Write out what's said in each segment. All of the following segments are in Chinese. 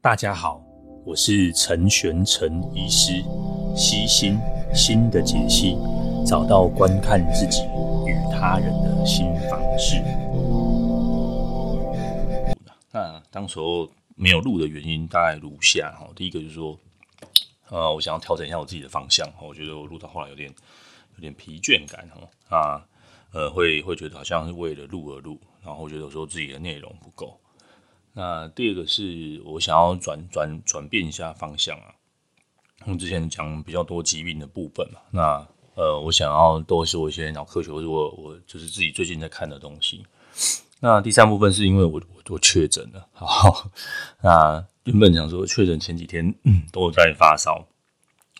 大家好，我是陈玄陈医师，悉心心的解析，找到观看自己与他人的新方式。那当时候没有录的原因大概如下哈，第一个就是说，呃，我想要调整一下我自己的方向，我觉得我录到后来有点有点疲倦感哈，啊，呃，会会觉得好像是为了录而录，然后觉得有时候自己的内容不够。那第二个是我想要转转转变一下方向啊，我之前讲比较多疾病的部分嘛，那呃，我想要多说一些脑科学，或者我我就是自己最近在看的东西。那第三部分是因为我我我确诊了，好，那原本想说确诊前几天嗯都在发烧，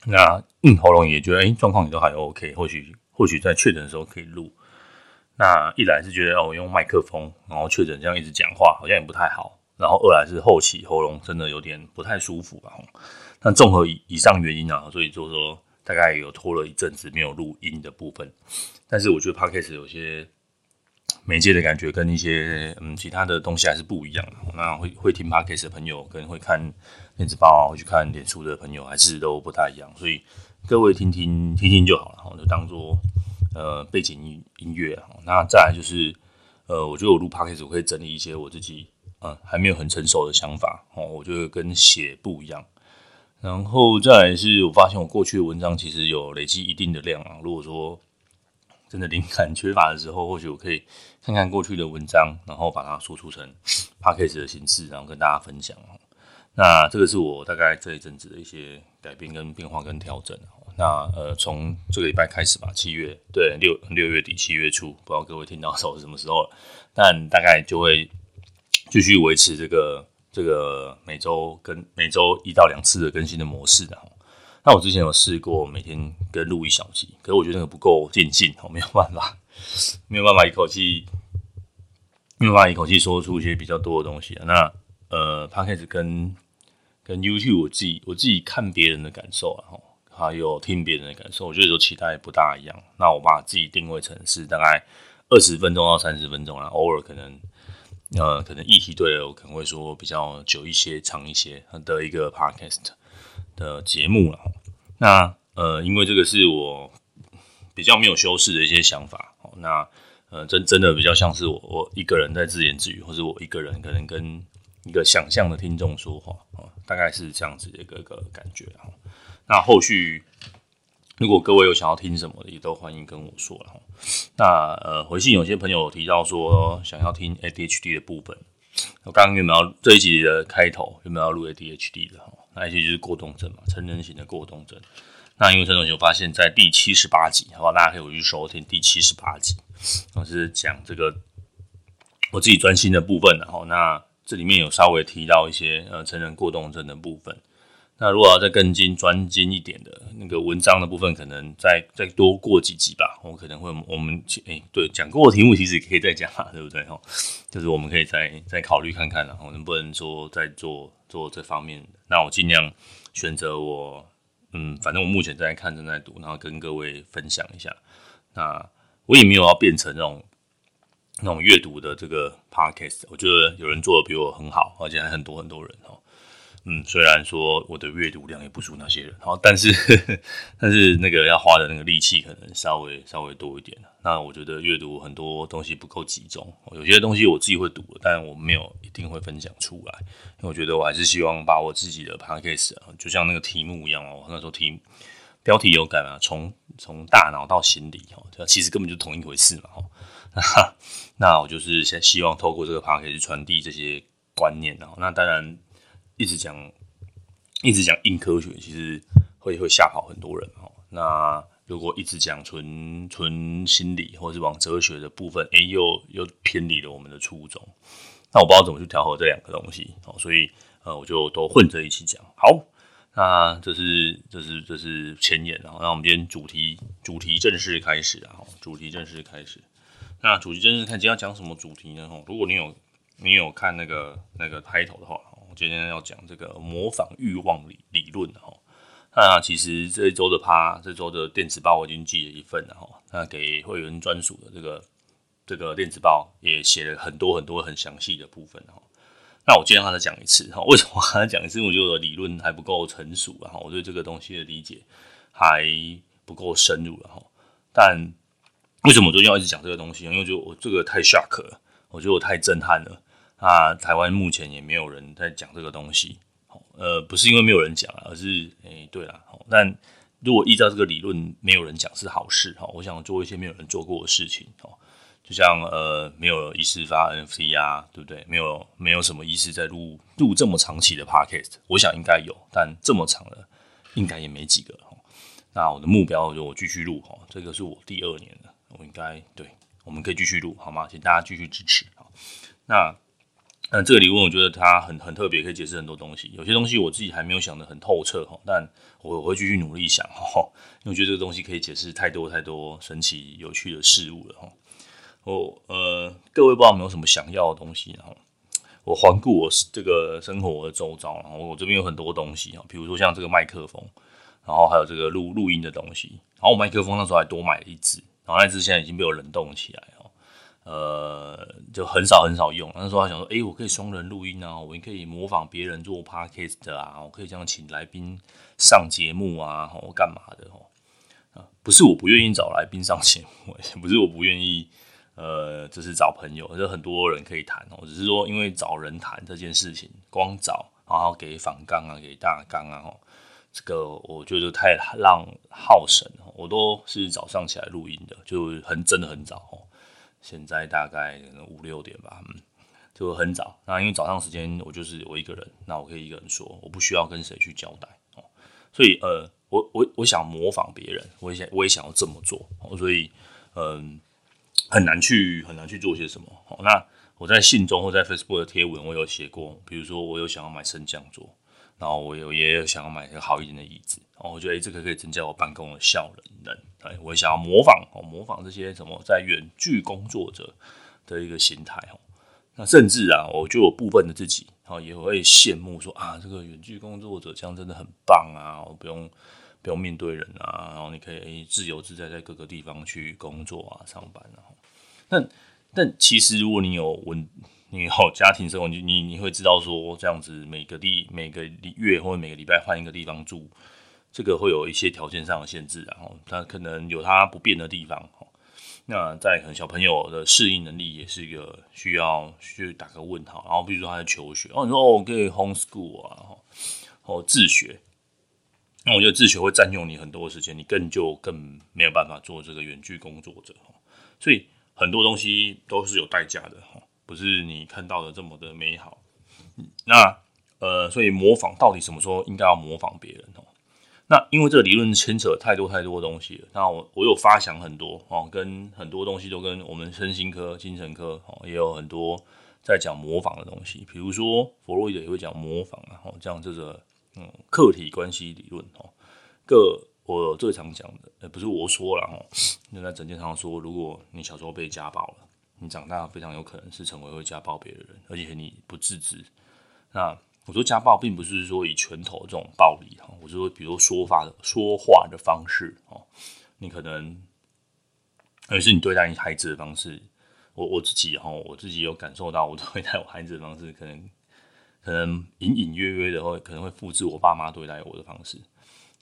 那喉咙也觉得哎状况也都还 OK，或许或许在确诊的时候可以录。那一来是觉得哦我用麦克风，然后确诊这样一直讲话好像也不太好。然后二来是后期喉咙真的有点不太舒服吧，那综合以上原因啊，所以就说大概有拖了一阵子没有录音的部分。但是我觉得 Podcast 有些媒介的感觉跟一些嗯其他的东西还是不一样。那会会听 Podcast 的朋友跟会看电子报啊、会去看脸书的朋友还是都不太一样。所以各位听听听听就好了，就当做呃背景音音乐。那再来就是呃，我觉得我录 Podcast 我可以整理一些我自己。嗯，还没有很成熟的想法哦，我觉得跟写不一样。然后再来是我发现我过去的文章其实有累积一定的量啊。如果说真的灵感缺乏的时候，或许我可以看看过去的文章，然后把它输出成 podcast 的形式，然后跟大家分享。那这个是我大概这一阵子的一些改变跟变化跟调整。那呃，从这个礼拜开始吧，七月对六六月底七月初，不知道各位听到的时候是什么时候了，但大概就会。继续维持这个这个每周跟每周一到两次的更新的模式的。那我之前有试过每天跟录一小集，可是我觉得那个不够尽兴，我没有办法，没有办法一口气，没有办法一口气说出一些比较多的东西。那呃，Podcast 跟跟 YouTube 我自己我自己看别人的感受啊，还有听别人的感受，我觉得都期待不大一样。那我把自己定位成是大概二十分钟到三十分钟，啊偶尔可能。呃，可能议题对了，我可能会说比较久一些、长一些的一个 podcast 的节目了。那呃，因为这个是我比较没有修饰的一些想法。那呃，真真的比较像是我我一个人在自言自语，或者我一个人可能跟一个想象的听众说话，大概是这样子的一个一个感觉。那后续。如果各位有想要听什么的，也都欢迎跟我说了。那呃，回信有些朋友提到说想要听 ADHD 的部分，我刚刚有没有这一集的开头有没有录 ADHD 的？那一集就是过动症嘛，成人型的过动症。那因为陈同学发现，在第七十八集，好吧，大家可以回去收听第七十八集，我是讲这个我自己专心的部分。然后那这里面有稍微提到一些呃成人过动症的部分。那如果要再更精专精一点的那个文章的部分，可能再再多过几集吧。我可能会我们诶、欸、对讲过的题目其实可以再讲啊，对不对哈？就是我们可以再再考虑看看，然后能不能说再做做这方面的。那我尽量选择我嗯，反正我目前在看正在读，然后跟各位分享一下。那我也没有要变成那种那种阅读的这个 podcast，我觉得有人做的比我很好，而且还很多很多人哦。嗯，虽然说我的阅读量也不输那些人，好，但是但是那个要花的那个力气可能稍微稍微多一点。那我觉得阅读很多东西不够集中，有些东西我自己会读，但我没有一定会分享出来，因为我觉得我还是希望把我自己的 podcast 就像那个题目一样哦，那时候题标题有改嘛，从从大脑到心理哦，其实根本就同一回事嘛，哈，那我就是先希望透过这个 podcast 传递这些观念，然后那当然。一直讲，一直讲硬科学，其实会会吓跑很多人哦。那如果一直讲纯纯心理，或者是往哲学的部分，哎，又又偏离了我们的初衷。那我不知道怎么去调和这两个东西哦，所以呃，我就都混着一起讲。好，那这是这是这是前言然后。那我们今天主题主题正式开始啊，主题正式开始。那主题正式看今天要讲什么主题呢？哦，如果你有你有看那个那个 title 的话。今天要讲这个模仿欲望理理论哈，那其实这一周的趴，这周的电子报我已经寄了一份了哈，那给会员专属的这个这个电子报也写了很多很多很详细的部分哈。那我今天还再讲一次哈，为什么我还再讲一次？因为我觉得理论还不够成熟，然后我对这个东西的理解还不够深入了哈。但为什么我最近要一直讲这个东西？因为就我这个太 shock 了，我觉得我太震撼了。啊，台湾目前也没有人在讲这个东西，呃，不是因为没有人讲，而是诶、欸，对了，但如果依照这个理论，没有人讲是好事哈。我想做一些没有人做过的事情哦。就像呃，没有一次发 NFT 啊，对不对？没有没有什么医师在录录这么长期的 Podcast，我想应该有，但这么长的应该也没几个。那我的目标就我继续录哈，这个是我第二年了，我应该对，我们可以继续录好吗？请大家继续支持。那但，这个理论我觉得它很很特别，可以解释很多东西。有些东西我自己还没有想得很透彻哈，但我会继续努力想哈，因为我觉得这个东西可以解释太多太多神奇有趣的事物了哈。我呃，各位不知道有没有什么想要的东西？然后我环顾我这个生活的周遭，然后我这边有很多东西啊，比如说像这个麦克风，然后还有这个录录音的东西。然后我麦克风那时候还多买了一支，然后那支现在已经被我冷冻起来哦，呃，就很少很少用。那时候还想说，哎，我可以双人录音啊，我也可以模仿别人做 podcast 啊，我可以这样请来宾上节目啊，或干嘛的哦？啊，不是我不愿意找来宾上节目，不是我不愿意。呃，就是找朋友，就很多人可以谈哦。只是说，因为找人谈这件事情，光找然后给访纲啊，给大纲啊，哦这个我觉得太让耗神。我都是早上起来录音的，就很真的很早哦。现在大概五六点吧，嗯，就很早。那因为早上时间我就是我一个人，那我可以一个人说，我不需要跟谁去交代哦。所以呃，我我我想模仿别人，我也想我也想要这么做。所以嗯。很难去很难去做些什么。好，那我在信中或在 Facebook 的贴文，我有写过，比如说我有想要买升降桌，然后我有也有想要买一个好一点的椅子，然后我觉得诶，这个可以增加我办公的效能。哎，我也想要模仿哦，模仿这些什么在远距工作者的一个心态哦。那甚至啊，我就有部分的自己哦，也会羡慕说啊，这个远距工作者这样真的很棒啊，我不用。不用面对人啊，然后你可以自由自在在各个地方去工作啊、上班啊。但但其实如果你有稳，你有家庭生活，你你你会知道说，这样子每个地每个月或者每个礼拜换一个地方住，这个会有一些条件上的限制，然后它可能有它不变的地方。那在可能小朋友的适应能力也是一个需要去打个问号。然后比如说他在求学，哦，你说哦可以 homeschool 啊，哦自学。那我觉得自学会占用你很多时间，你更就更没有办法做这个远距工作者。所以很多东西都是有代价的，不是你看到的这么的美好。那呃，所以模仿到底什么时候应该要模仿别人哦？那因为这个理论牵扯太多太多东西了。那我我有发想很多哦，跟很多东西都跟我们身心科、精神科哦也有很多在讲模仿的东西，比如说弗洛伊德也会讲模仿啊，哦这样这个。嗯，客体关系理论哦，个我最常讲的，呃，不是我说了哦，那在诊间上说，如果你小时候被家暴了，你长大非常有可能是成为会家暴别的人，而且你不自知。那我说家暴并不是说以拳头这种暴力哈，我说比如说话的说话的方式哦，你可能，而是你对待你孩子的方式，我我自己哈，我自己有感受到我对待我孩子的方式可能。可能隐隐约约的会可能会复制我爸妈对待我的方式，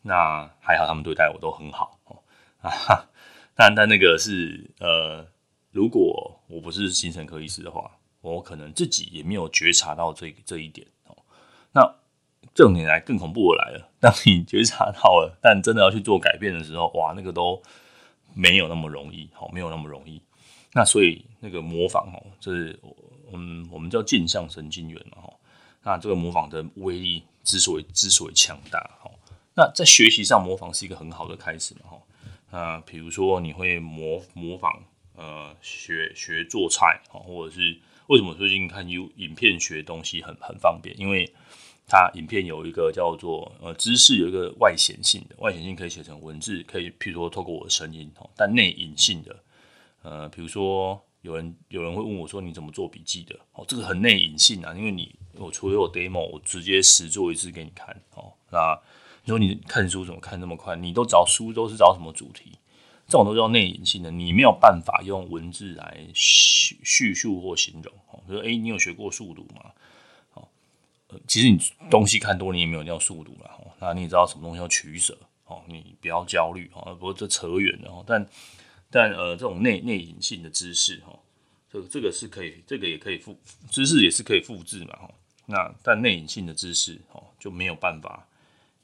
那还好他们对待我都很好哦啊，但但那个是呃，如果我不是精神科医师的话，我可能自己也没有觉察到这这一点哦。那这种年来更恐怖的来了，当你觉察到了，但真的要去做改变的时候，哇，那个都没有那么容易，好，没有那么容易。那所以那个模仿哦，就是嗯，我们叫镜像神经元嘛，哈。那这个模仿的威力之所以之所以强大，哈，那在学习上模仿是一个很好的开始嘛，哈。那比如说你会模模仿，呃，学学做菜，哈，或者是为什么最近看 U 影片学东西很很方便？因为它影片有一个叫做呃知识有一个外显性的，外显性可以写成文字，可以譬如说透过我的声音哦，但内隐性的，呃，比如说。有人有人会问我说：“你怎么做笔记的？”哦，这个很内隐性啊，因为你我除了有 demo，我直接实做一次给你看。哦，那你说你看书怎么看那么快？你都找书都是找什么主题？这种都叫内隐性的，你没有办法用文字来叙叙述或形容。哦，比如说，诶，你有学过速读吗？哦，其实你东西看多，你也没有那种速度了。那你也知道什么东西要取舍哦，你不要焦虑哦。不过这扯远了，但但呃，这种内内隐性的知识哈，这个这个是可以，这个也可以复知识也是可以复制嘛哈。那但内隐性的知识哦，就没有办法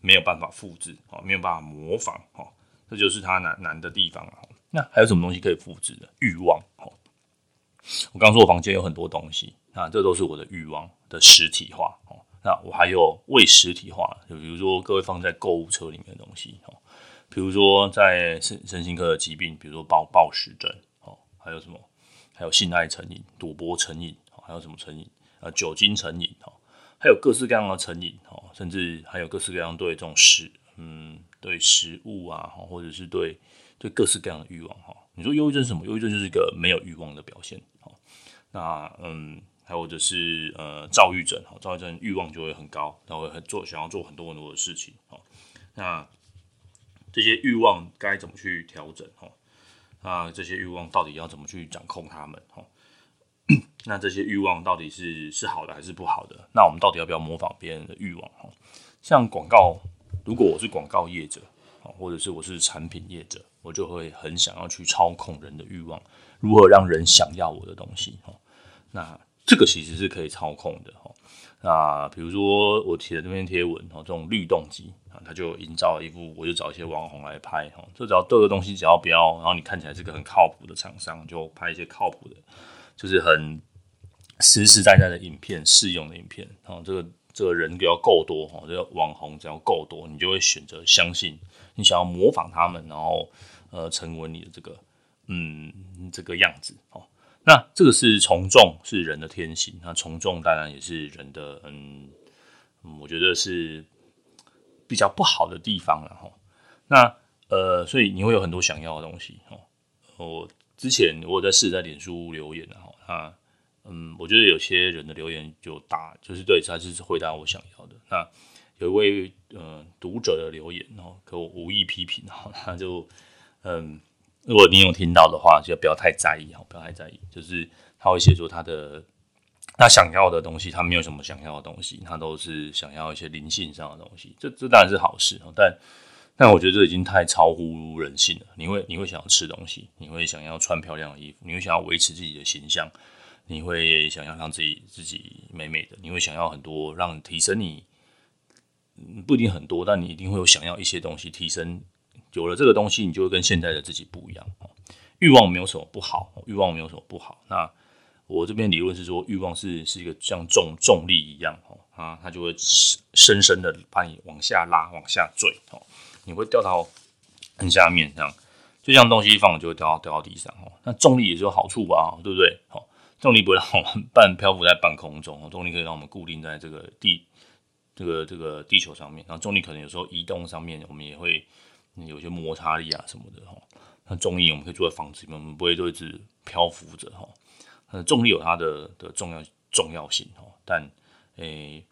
没有办法复制哦，没有办法模仿哦，这就是它难难的地方了。那还有什么东西可以复制的？欲望哦。我刚说我房间有很多东西，那这都是我的欲望的实体化哦。那我还有未实体化，就比如说各位放在购物车里面的东西哦，比如说在身身心科的疾病，比如说暴暴食症哦，还有什么？还有性爱成瘾、赌博成瘾，还有什么成瘾？呃，酒精成瘾哦，还有各式各样的成瘾哦，甚至还有各式各样对这种食，嗯，对食物啊，或者是对对各式各样的欲望哈。你说忧郁症是什么？忧郁症就是一个没有欲望的表现。那嗯，还有就是呃，躁郁症，哈，躁郁症欲望就会很高，然后很做想要做很多很多的事情，哈。那这些欲望该怎么去调整，哈？那这些欲望到底要怎么去掌控他们，哈？那这些欲望到底是是好的还是不好的？那我们到底要不要模仿别人的欲望，哈？像广告，如果我是广告业者，或者是我是产品业者，我就会很想要去操控人的欲望，如何让人想要我的东西，哈？那这个其实是可以操控的哈。那比如说我贴的这篇贴文哈，这种律动机啊，它就营造了一副，我就找一些网红来拍哈。这只要对的东西只要不要，然后你看起来是个很靠谱的厂商，就拍一些靠谱的，就是很实实在在的影片，适用的影片。然后这个这个人只要够多哈，这个网红只要够多，你就会选择相信，你想要模仿他们，然后呃成为你的这个嗯这个样子哦。那这个是从众，是人的天性。那从众当然也是人的，嗯，我觉得是比较不好的地方了哈。那呃，所以你会有很多想要的东西哦。我之前我在试在脸书留言哈，那嗯，我觉得有些人的留言就大，就是对，他是回答我想要的。那有一位呃读者的留言哦，可我无意批评哈，他就嗯。如果你有听到的话，就不要太在意，不要太在意。就是他会写出他的他想要的东西，他没有什么想要的东西，他都是想要一些灵性上的东西。这这当然是好事哦，但但我觉得这已经太超乎人性了。你会你会想要吃东西，你会想要穿漂亮的衣服，你会想要维持自己的形象，你会想要让自己自己美美的，你会想要很多让提升你，不一定很多，但你一定会有想要一些东西提升。有了这个东西，你就会跟现在的自己不一样。欲望没有什么不好，欲望没有什么不好。那我这边理论是说，欲望是是一个像重重力一样哦，啊，它就会深深的把你往下拉、往下坠，哦，你会掉到很下面，这样，就像东西一放，就会掉到掉到地上，哦。那重力也是有好处吧，对不对？哦，重力不会让我们半漂浮在半空中，重力可以让我们固定在这个地这个这个地球上面。然后重力可能有时候移动上面，我们也会。有些摩擦力啊什么的哈，那重力我们可以坐在房子里面，我们不会就一直漂浮着哈。那重力有它的的重要重要性哈，但诶，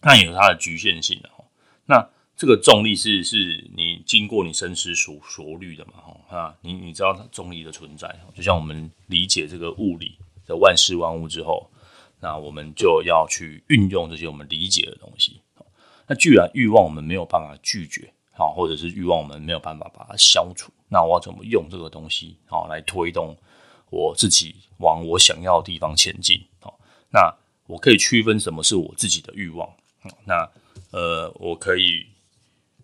那也有它的局限性的哈。那这个重力是是你经过你深思熟熟虑的嘛哈啊，你你知道它重力的存在，就像我们理解这个物理的万事万物之后，那我们就要去运用这些我们理解的东西。那既然欲望我们没有办法拒绝。好，或者是欲望，我们没有办法把它消除。那我要怎么用这个东西，好来推动我自己往我想要的地方前进？好，那我可以区分什么是我自己的欲望。那呃，我可以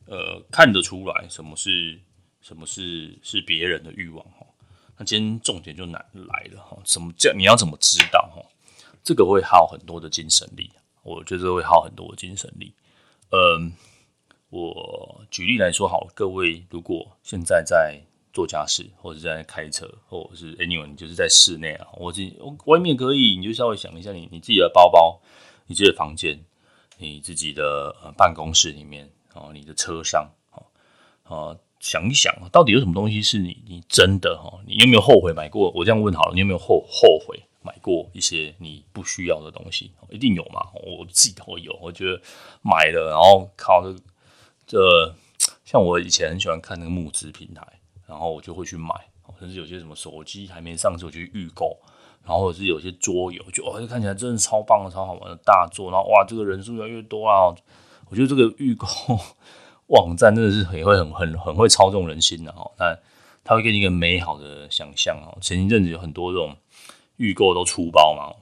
呃看得出来什么是什么是是别人的欲望。哈，那今天重点就难来了。哈，什么叫你要怎么知道？哈，这个会耗很多的精神力。我觉得会耗很多的精神力。嗯。我举例来说好，各位如果现在在做家事，或者在开车，或者是 anyway，你就是在室内啊，我自己外面可以，你就稍微想一下你，你你自己的包包，你自己的房间，你自己的呃办公室里面哦，你的车上哦，想一想，到底有什么东西是你你真的哈，你有没有后悔买过？我这样问好了，你有没有后后悔买过一些你不需要的东西？一定有嘛？我自己都有，我觉得买了，然后靠这。这像我以前很喜欢看那个募资平台，然后我就会去买，甚至有些什么手机还没上市，我就去预购，然后是有些桌游，就哇，就看起来真的超棒的、超好玩的大作，然后哇，这个人数越来越多啊！我觉得这个预购 网站真的是很会很很很会操纵人心的哈。那他会给你一个美好的想象哦。前一阵子有很多这种预购都出包嘛，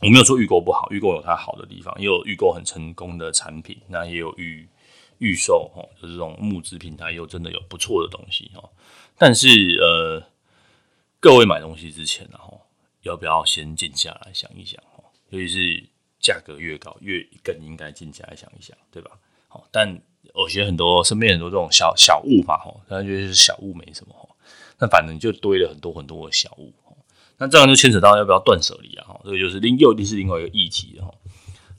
我没有说预购不好，预购有它好的地方，也有预购很成功的产品，那也有预预售哦，就是这种募资平台又真的有不错的东西哦。但是呃，各位买东西之前然后。要不要先静下来想一想哦？尤其是价格越高，越更应该静下来想一想，对吧？好，但我觉得很多身边很多这种小小物嘛，哈，大家觉得是小物没什么，那反正就堆了很多很多的小物，那这样就牵扯到要不要断舍离啊？哈，这个就是另又一定是另外一个议题哈。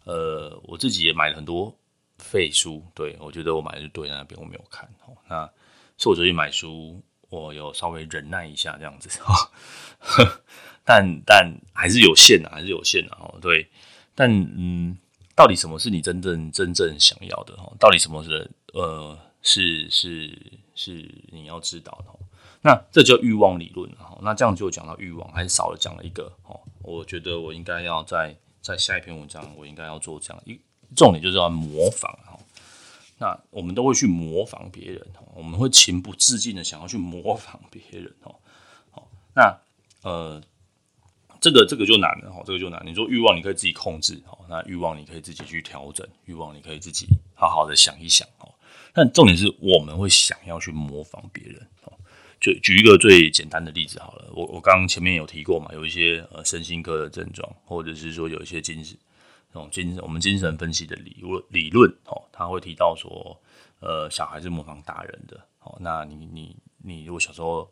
呃，我自己也买了很多废书，对，我觉得我买的是堆在那边，我没有看，那是我最近买书，我有稍微忍耐一下这样子哈。但但还是有限的，还是有限的哦。对，但嗯，到底什么是你真正真正想要的？哈，到底什么是呃是是是你要知道的？那这叫欲望理论。哈，那这样就讲到欲望，还是少了讲了一个。哦，我觉得我应该要在在下一篇文章，我应该要做这样一重点，就是要模仿。哈，那我们都会去模仿别人，我们会情不自禁的想要去模仿别人。哦，好，那呃。这个这个就难了哈，这个就难。你说欲望你可以自己控制哈，那欲望你可以自己去调整，欲望你可以自己好好的想一想哈。但重点是我们会想要去模仿别人哈。就举一个最简单的例子好了，我我刚刚前面有提过嘛，有一些呃身心科的症状，或者是说有一些精神那种精神我们精神分析的理论理论哦，他会提到说呃小孩是模仿大人的哦，那你你你如果小时候。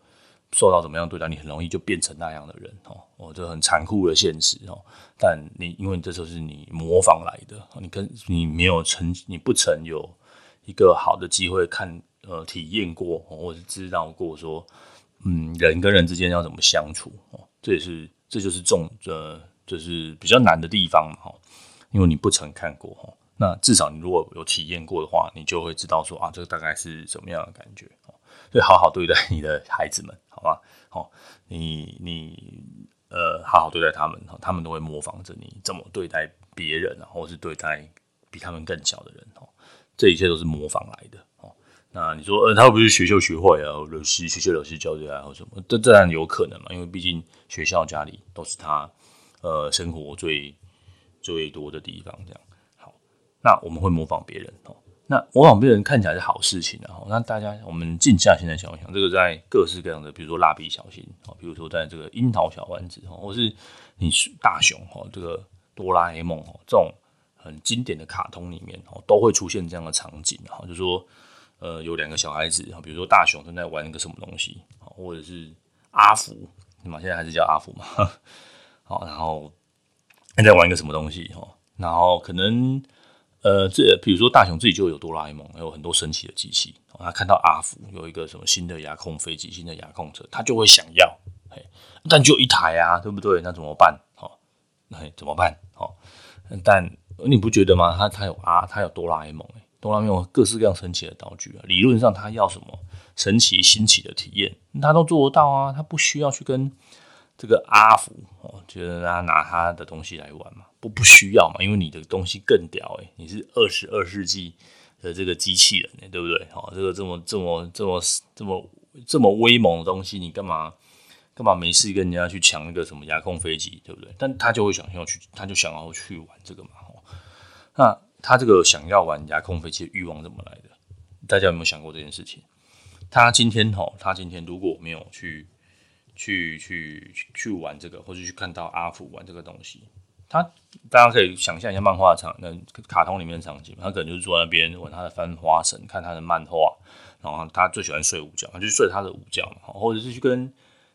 受到怎么样对待，你很容易就变成那样的人哦，哦，这很残酷的现实哦。但你因为这就是你模仿来的，你跟你没有曾，你不曾有一个好的机会看呃体验过，或者是知道过说，嗯，人跟人之间要怎么相处哦，这也是这就是重呃，就是比较难的地方哈，因为你不曾看过哈。那至少你如果有体验过的话，你就会知道说啊，这个大概是什么样的感觉哦。所以好好对待你的孩子们。好吧，好，你你呃，好好对待他们，他们都会模仿着你怎么对待别人，或是对待比他们更小的人，哦，这一切都是模仿来的，哦。那你说，呃，他不是学校学坏啊？老师学校老师教的啊，或什么？这自然有可能嘛，因为毕竟学校、家里都是他呃生活最最多的地方，这样。好，那我们会模仿别人，哦。那模仿别人看起来是好事情，啊那大家我们静下心来想一想，这个在各式各样的，比如说蜡笔小新啊，比如说在这个樱桃小丸子，或是你大雄哈，这个哆啦 A 梦这种很经典的卡通里面哦都会出现这样的场景哈，就是说呃有两个小孩子，比如说大雄正在玩一个什么东西，或者是阿福，对吗？现在还是叫阿福嘛，好，然后在玩一个什么东西哈，然后可能。呃，这比如说大雄自己就有哆啦 A 梦，还有很多神奇的机器。他看到阿福有一个什么新的遥控飞机、新的遥控车，他就会想要。嘿，但就一台啊，对不对？那怎么办？哦，那，怎么办？哦，但你不觉得吗？他他有啊，他有哆啦 A 梦，哆啦 A 梦各式各样神奇的道具啊。理论上他要什么神奇新奇的体验，他都做得到啊。他不需要去跟这个阿福哦，觉得他拿他的东西来玩嘛。不不需要嘛，因为你的东西更屌诶，你是二十二世纪的这个机器人诶，对不对？哦，这个这么这么这么这么这么威猛的东西，你干嘛干嘛没事跟人家去抢那个什么遥控飞机，对不对？但他就会想要去，他就想要去玩这个嘛。哦那他这个想要玩遥控飞机的欲望怎么来的？大家有没有想过这件事情？他今天哦，他今天如果没有去去去去玩这个，或者去看到阿福玩这个东西。他大家可以想象一下漫画场，那卡通里面的场景，他可能就是坐在那边玩他的翻花绳，看他的漫画，然后他最喜欢睡午觉，他就睡他的午觉嘛，或者是去跟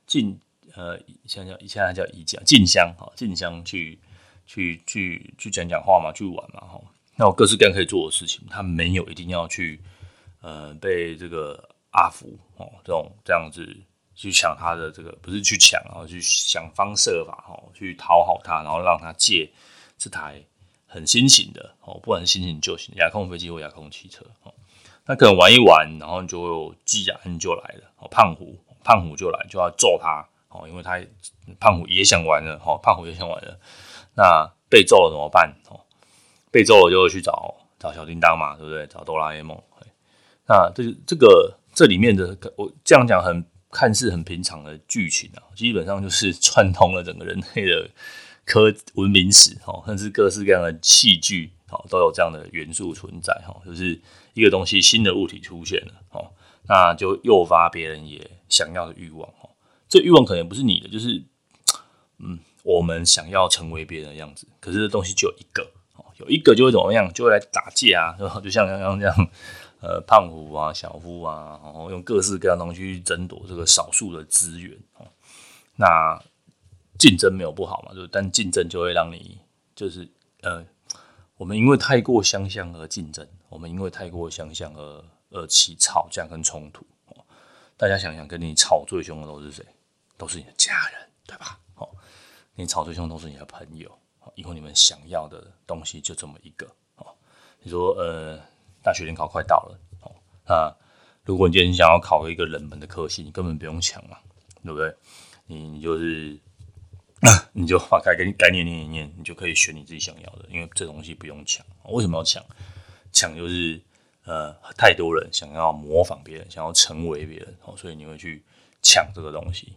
静呃，现在叫现在叫怡讲静香哈，静香去去去去讲讲话嘛，去玩嘛哈，那我各式各样可以做的事情，他没有一定要去呃被这个阿福哦这种这样子。去抢他的这个，不是去抢，然后去想方设法哈，去讨好他，然后让他借这台很新型的哦，不管是新型旧型的遥控飞机或遥控汽车哦，那可能玩一玩，然后就会有技安就来了哦，胖虎胖虎就来就要揍他哦，因为他胖虎也想玩了，哦，胖虎也想玩了，那被揍了怎么办？哦，被揍了就去找找小叮当嘛，对不对？找哆啦 A 梦。那这这个这里面的我这样讲很看似很平常的剧情啊，基本上就是 串通了整个人类的科文明史哦，甚至各式各样的器具哦，都有这样的元素存在哈，就是一个东西新的物体出现了哦，那就诱发别人也想要的欲望哦，这欲望可能不是你的，就是嗯，我们想要成为别人的样子，可是这东西就有一个哦，有一个就会怎么样，就会来打架啊，就像刚刚这样。呃，胖虎啊，小夫啊，然后用各式各样的东西去争夺这个少数的资源哦。那竞争没有不好嘛，就但竞争就会让你就是呃，我们因为太过相像而竞争，我们因为太过相像而而起吵架跟冲突。大家想想，跟你吵最凶的都是谁？都是你的家人，对吧？哦，你吵最凶都是你的朋友，因为你们想要的东西就这么一个哦。你说呃。大学联考快到了，哦，那如果你今天想要考一个冷门的科系，你根本不用抢嘛，对不对？你就是，你就把该给你概念念一念，你就可以选你自己想要的，因为这东西不用抢。为什么要抢？抢就是呃，太多人想要模仿别人，想要成为别人，哦，所以你会去抢这个东西。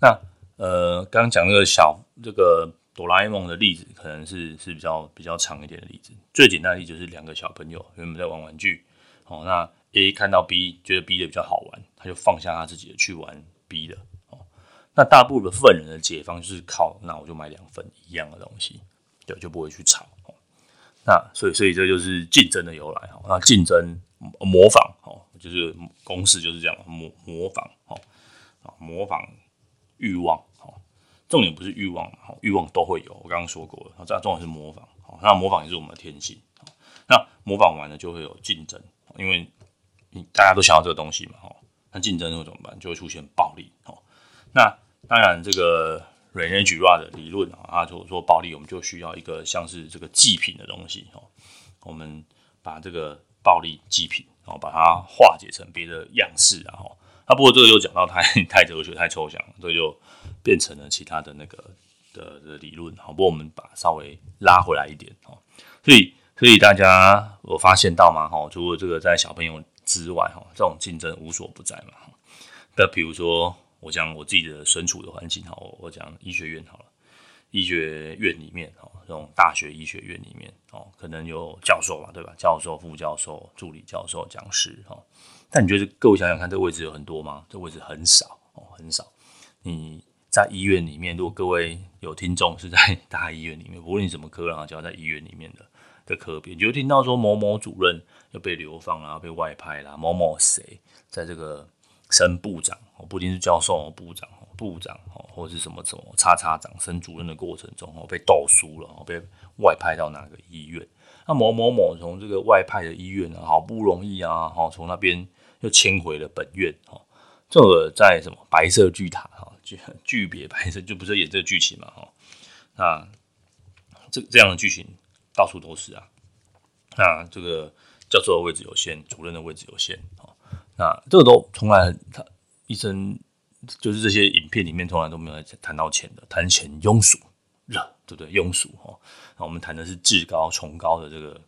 那呃，刚刚讲那个小这个。哆啦 A 梦的例子可能是是比较比较长一点的例子。最简单例子就是两个小朋友原本在玩玩具，哦，那 A 看到 B 觉得 B 的比较好玩，他就放下他自己的去玩 B 的，哦，那大部分人的解方就是靠，那我就买两份一样的东西，对，就不会去吵，哦，那所以所以这就是竞争的由来，哦，那竞争模仿，哦，就是公式就是这样，模模仿，哦，啊，模仿欲望。重点不是欲望，好，欲望都会有。我刚刚说过了，这重点是模仿，好，那模仿也是我们的天性，好，那模仿完了就会有竞争，因为你大家都想要这个东西嘛，哈，那竞争会怎么办？就会出现暴力，好，那当然这个 René Girard 的理论啊，他就说暴力，我们就需要一个像是这个祭品的东西，哈，我们把这个暴力祭品，然后把它化解成别的样式，然后，啊，不过这个又讲到太太哲学、太抽象，所以就。变成了其他的那个的的理论，好，不过我们把稍微拉回来一点，哦，所以所以大家有发现到吗？哈，除了这个在小朋友之外，哈，这种竞争无所不在嘛。那比如说，我讲我自己的身处的环境，哈，我讲医学院好了，医学院里面，哈，这种大学医学院里面，哦，可能有教授嘛，对吧？教授、副教授、助理教授、讲师，哈。但你觉得各位想想看，这位置有很多吗？这位置很少，哦，很少。你。在医院里面，如果各位有听众是在大医院里面，无论你什么科，然后只要在医院里面的的科别，你就听到说某某主任要被流放啦，被外派啦，某某谁在这个升部长，不一定是教授，部长，部长，或是什么什么叉叉长升主任的过程中哦，被斗输了，被外派到哪个医院？那某某某从这个外派的医院呢，好不容易啊，好从那边又迁回了本院，哈，这个在什么白色巨塔，哈。剧 剧别拍摄就不是演这个剧情嘛，哈，那这这样的剧情到处都是啊。那这个教授的位置有限，主任的位置有限，哈，那这个都从来他医生就是这些影片里面从来都没有谈到钱的，谈钱庸俗，对不对？庸俗哈。那我们谈的是至高崇高的这个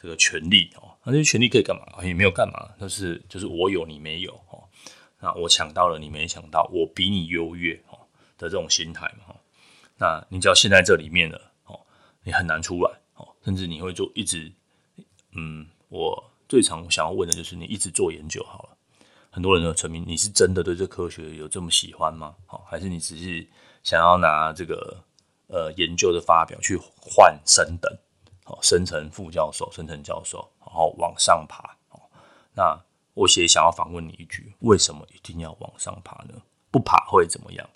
这个权利哦，那这些权利可以干嘛？也没有干嘛，就是就是我有你没有哈。那我抢到了，你没抢到，我比你优越哦的这种心态嘛，那你只要陷在这里面了哦，你很难出来哦，甚至你会就一直，嗯，我最常想要问的就是你一直做研究好了，很多人都成名，你是真的对这科学有这么喜欢吗？哦，还是你只是想要拿这个呃研究的发表去换升等，哦，升成副教授，升成教授，然后往上爬哦，那。我也想要反问你一句：为什么一定要往上爬呢？不爬会怎么样？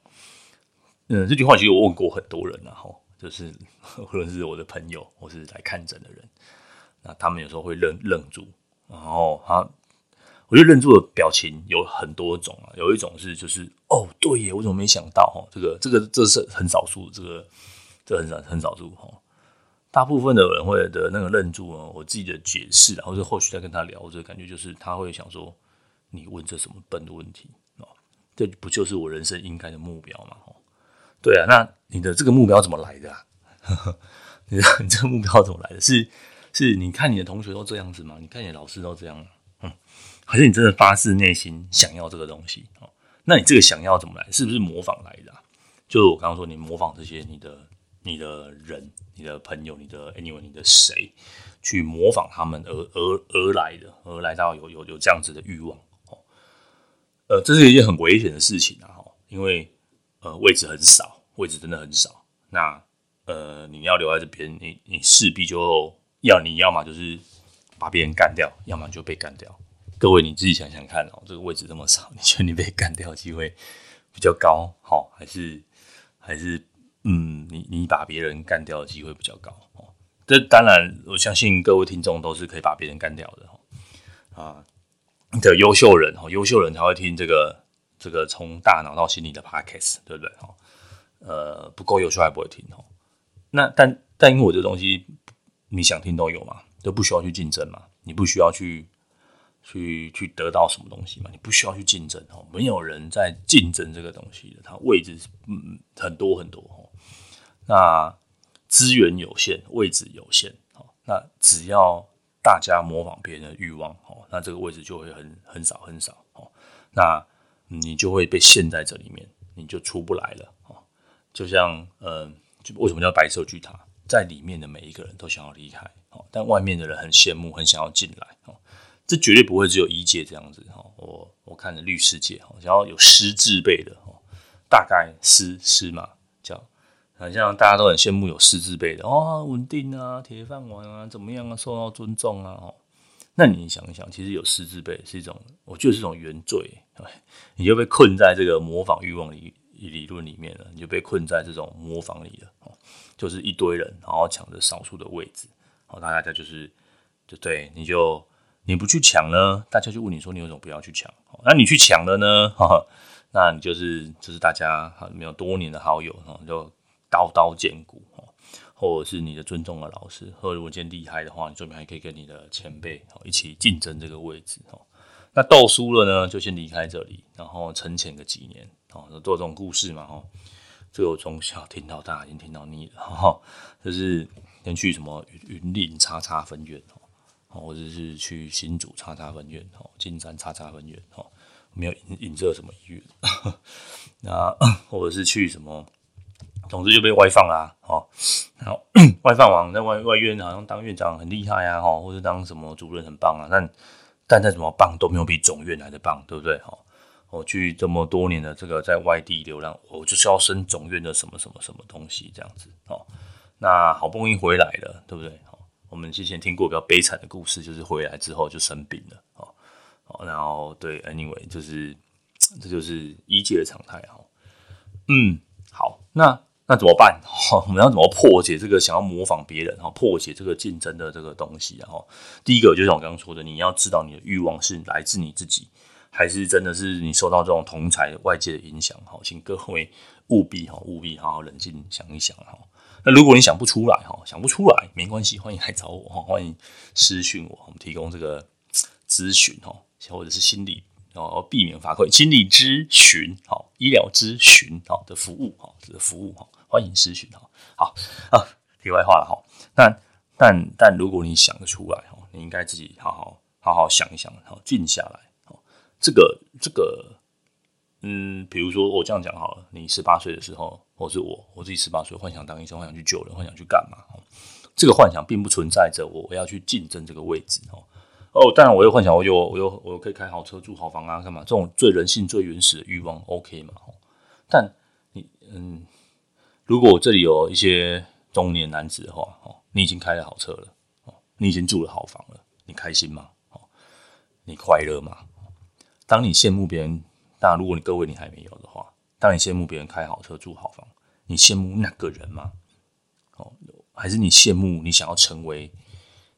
嗯，这句话其实我问过很多人了哈，就是 无论是我的朋友或是来看诊的人，那他们有时候会愣愣住，然后他，我觉得愣住的表情有很多种啊，有一种是就是哦，对耶，我怎么没想到哈？这个这个这是很少数，这个这很少很少数哈。大部分的人会的那个愣住啊，我自己的解释，或者后续再跟他聊，这个感觉就是他会想说：“你问这什么笨的问题啊？这不就是我人生应该的目标吗？对啊，那你的这个目标怎么来的啊？你的你这个目标怎么来的？是是，你看你的同学都这样子吗？你看你的老师都这样，嗯，还是你真的发自内心想要这个东西？哦，那你这个想要怎么来？是不是模仿来的啊？就我刚刚说，你模仿这些你的你的人、你的朋友、你的 anyway、你的谁？去模仿他们而而而来的，而来到有有有这样子的欲望哦，呃，这是一件很危险的事情啊，因为呃位置很少，位置真的很少，那呃你要留在这边，你你势必就要你要么就是把别人干掉，要么就被干掉。各位你自己想想看哦，这个位置这么少，你觉得你被干掉机会比较高，好还是还是嗯你你把别人干掉的机会比较高哦？这当然，我相信各位听众都是可以把别人干掉的哦啊的优秀人哦，优秀人才会听这个这个从大脑到心理的 podcast，对不对哦？呃，不够优秀还不会听哦。那但但因为我这东西你想听都有嘛，都不需要去竞争嘛，你不需要去去去得到什么东西嘛，你不需要去竞争哦，没有人在竞争这个东西的，它位置嗯很多很多，那。资源有限，位置有限，那只要大家模仿别人的欲望，那这个位置就会很很少很少，那你就会被陷在这里面，你就出不来了，就像，嗯，就为什么叫白色巨塔，在里面的每一个人都想要离开，但外面的人很羡慕，很想要进来，哦这绝对不会只有一界这样子，我我看的律师界，哦想要有师字辈的，哦大概师师嘛。好像大家都很羡慕有四字辈的哦，稳定啊，铁饭碗啊，怎么样啊，受到尊重啊，哦，那你想一想，其实有四字辈是一种，我觉得是一种原罪，你就被困在这个模仿欲望理理论里面了，你就被困在这种模仿里了，就是一堆人，然后抢着少数的位置，好，大家就是就对，你就你不去抢呢，大家就问你说你为什么不要去抢？那你去抢了呢，那你就是就是大家没有多年的好友，就。刀刀见骨，或者是你的尊重的老师，或者如果今天厉害的话，你这边还可以跟你的前辈一起竞争这个位置。那斗输了呢，就先离开这里，然后沉潜个几年。哦，做这种故事嘛，哦，这个我从小听到大，已经听到腻了。哈，就是先去什么云林叉叉分院，哦，或者是去新竹叉叉分院，哦，金山叉叉分院，哦，没有引引这什么医院，那或者是去什么。总之就被外放啦，哦，然后 外放完在外外院好像当院长很厉害啊，哈，或者当什么主任很棒啊，但但再怎么棒都没有比总院来的棒，对不对？哈，我去这么多年的这个在外地流浪，我就是要升总院的什么什么什么东西这样子，哦，那好不容易回来了，对不对？好，我们之前听过比较悲惨的故事，就是回来之后就生病了，哦，然后对，anyway，就是这就是医界的常态，哈，嗯，好，那。那怎么办？我们要怎么破解这个想要模仿别人哈，破解这个竞争的这个东西啊？哈，第一个就像我刚刚说的，你要知道你的欲望是来自你自己，还是真的是你受到这种同才外界的影响？哈，请各位务必哈，务必好好冷静想一想哈。那如果你想不出来哈，想不出来没关系，欢迎来找我哈，欢迎私讯我，我们提供这个咨询哈，或者是心理。哦，避免罚款，心理咨询，好，医疗咨询，好的服务，好，这个服务，哈，欢迎咨询，哈，好啊，题外话了，哈，但但但如果你想得出来，哈，你应该自己好好好好想一想，好，静下来，好，这个这个，嗯，比如说我这样讲好了，你十八岁的时候，或是我我自己十八岁，幻想当医生，幻想去救人，幻想去干嘛？这个幻想并不存在着我我要去竞争这个位置，哈。哦，当然，我又幻想，我有，我有，我可以开好车、住好房啊，干嘛？这种最人性、最原始的欲望，OK 嘛？但你，嗯，如果这里有一些中年男子的话，哦，你已经开了好车了，哦，你已经住了好房了，你开心吗？哦，你快乐吗？当你羡慕别人，当然，如果你各位你还没有的话，当你羡慕别人开好车、住好房，你羡慕那个人吗？哦，还是你羡慕你想要成为？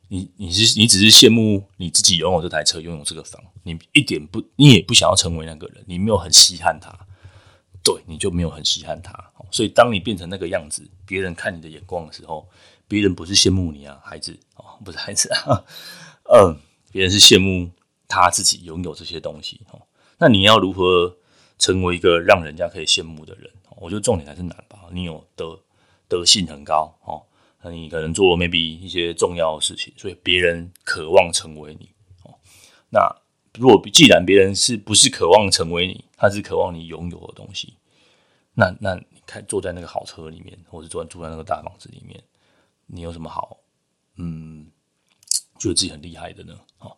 你你是你只是羡慕你自己拥有这台车，拥有这个房，你一点不，你也不想要成为那个人，你没有很稀罕他，对，你就没有很稀罕他。所以当你变成那个样子，别人看你的眼光的时候，别人不是羡慕你啊，孩子哦，不是孩子啊，嗯，别人是羡慕他自己拥有这些东西哦。那你要如何成为一个让人家可以羡慕的人。我觉得重点还是难吧。你有德德性很高哦，那你可能做 maybe 一些重要的事情，所以别人渴望成为你哦。那如果既然别人是不是渴望成为你，他是渴望你拥有的东西，那那你看坐在那个好车里面，或者坐住在那个大房子里面，你有什么好嗯觉得自己很厉害的呢？哦，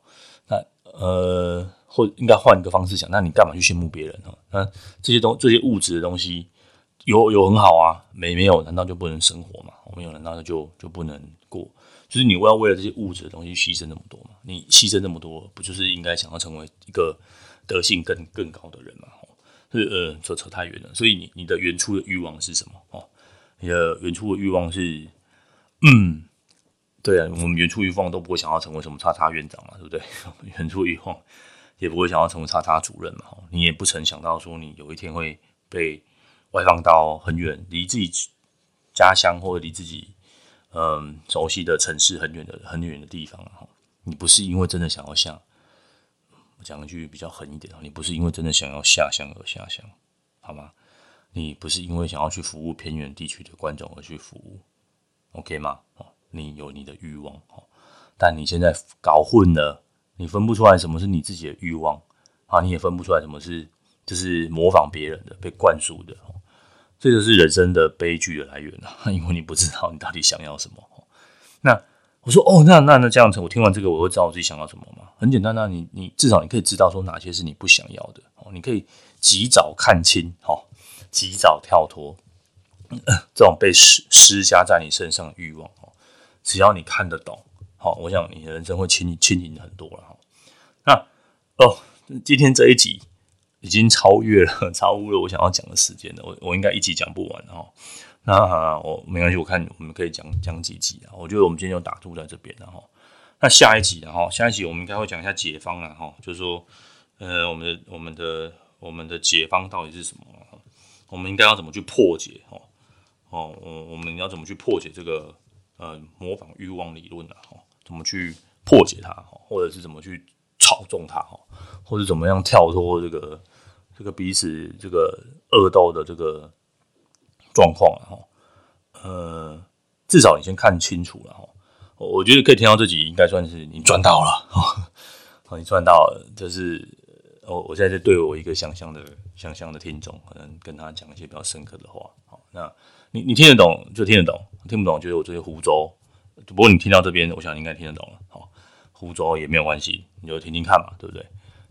那呃，或应该换一个方式想，那你干嘛去羡慕别人呢？那这些东这些物质的东西有有很好啊，没没有难道就不能生活吗？没有难道就就不能过？就是你要为了这些物质的东西牺牲那么多嘛？你牺牲那么多，不就是应该想要成为一个德性更更高的人吗？是呃，扯扯太远了。所以你你的原初的欲望是什么？哦，你的原初的欲望是，嗯，对啊，我们原初欲望都不会想要成为什么叉叉院长嘛，对不对？原初欲望也不会想要成为叉叉主任嘛。你也不曾想到说你有一天会被外放到很远，离自己家乡或者离自己。嗯，熟悉的城市很远的很远的地方，你不是因为真的想要下，我讲一句比较狠一点，你不是因为真的想要下乡而下乡，好吗？你不是因为想要去服务偏远地区的观众而去服务，OK 吗？哦，你有你的欲望哦，但你现在搞混了，你分不出来什么是你自己的欲望啊，你也分不出来什么是就是模仿别人的被灌输的。这就是人生的悲剧的来源了！因为你不知道你到底想要什么。那我说哦，那那那这样子，我听完这个，我会知道我自己想要什么吗？很简单，那你你至少你可以知道说哪些是你不想要的哦，你可以及早看清哦，及早跳脱这种被施施加在你身上的欲望哦。只要你看得懂，好，我想你的人生会轻轻盈很多了哈。那哦，今天这一集。已经超越了，超乎了我想要讲的时间了。我我应该一集讲不完哈。那我没关系，我看我们可以讲讲几集啊。我觉得我们今天就打住在这边了哈。那下一集然后下一集我们应该会讲一下解方啊哈，就是说呃我们的我们的我们的解方到底是什么？我们应该要怎么去破解哦？哦，我我们要怎么去破解这个呃模仿欲望理论呢？哈，怎么去破解它？或者是怎么去操纵它？哈，或者怎么样跳脱这个？这个彼此这个恶斗的这个状况哈，呃，至少你先看清楚了哈。我觉得可以听到这集，应该算是你赚到了哈。你赚到了，就是我我现在在对我一个想象的想象的听众，可能跟他讲一些比较深刻的话。好，那你你听得懂就听得懂，听不懂就是我这些胡诌。不过你听到这边，我想你应该听得懂了。好，胡诌也没有关系，你就听听看嘛，对不对？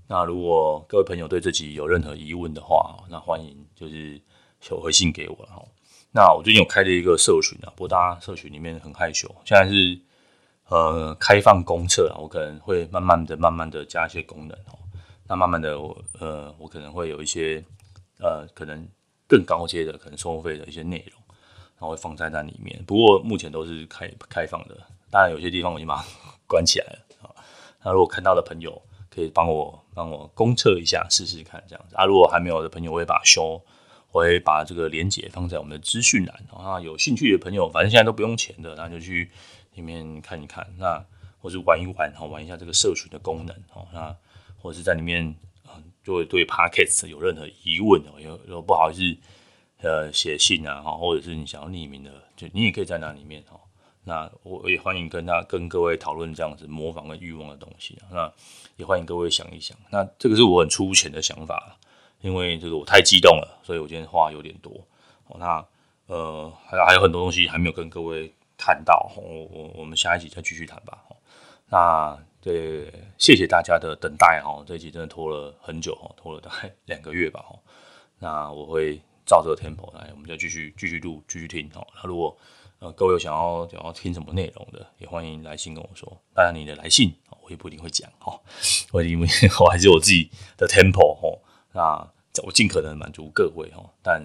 那如果各位朋友对这集有任何疑问的话，那欢迎就是写回信给我了哈。那我最近有开了一个社群啊，不过大家社群里面很害羞，现在是呃开放公测啊，我可能会慢慢的、慢慢的加一些功能哦。那慢慢的我呃，我可能会有一些呃，可能更高阶的、可能收费的一些内容，然后会放在那里面。不过目前都是开开放的，当然有些地方我已经把它 关起来了。那如果看到的朋友，可以帮我帮我公测一下试试看这样子啊，如果还没有的朋友，我会把修，我会把这个连接放在我们的资讯栏啊。有兴趣的朋友，反正现在都不用钱的，那就去里面看一看，那或是玩一玩，哈玩一下这个社群的功能哦。那或者是在里面啊，就会对 Podcast 有任何疑问哦，有有不好意思呃写信啊，或者是你想要匿名的，就你也可以在那里面哦。那我也欢迎跟他跟各位讨论这样子模仿跟欲望的东西。那也欢迎各位想一想。那这个是我很粗浅的想法，因为这个我太激动了，所以我今天话有点多。那呃还还有很多东西还没有跟各位谈到，我我我们下一集再继续谈吧。那对，谢谢大家的等待哈，这一集真的拖了很久哈，拖了大概两个月吧。那我会照这个 tempo 来，我们就继续继续录继续听哦。那如果呃，各位有想要想要听什么内容的，也欢迎来信跟我说。当然，你的来信我也不一定会讲哈，我因为我还是我自己的 tempo 哈。那我尽可能满足各位哈，但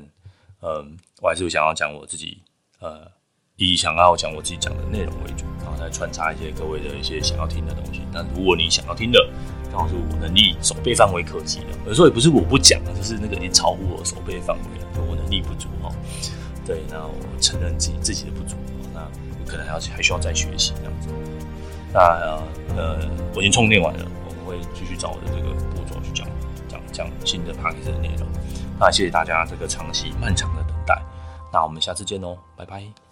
嗯，我还是想要讲我自己呃，以想要讲我自己讲的内容为主，然后再穿插一些各位的一些想要听的东西。那如果你想要听的，刚好是我能力手背范围可及的，有时候也不是我不讲啊，就是那个已经超乎我手背范围了，就我能力不足哈。对，那我承认自己自己的不足，那我可能还要还需要再学习这样子。那呃，我已经充电完了，我们会继续找我的这个步骤去讲讲讲新的 podcast 的内容。那谢谢大家这个长期漫长的等待，那我们下次见喽，拜拜。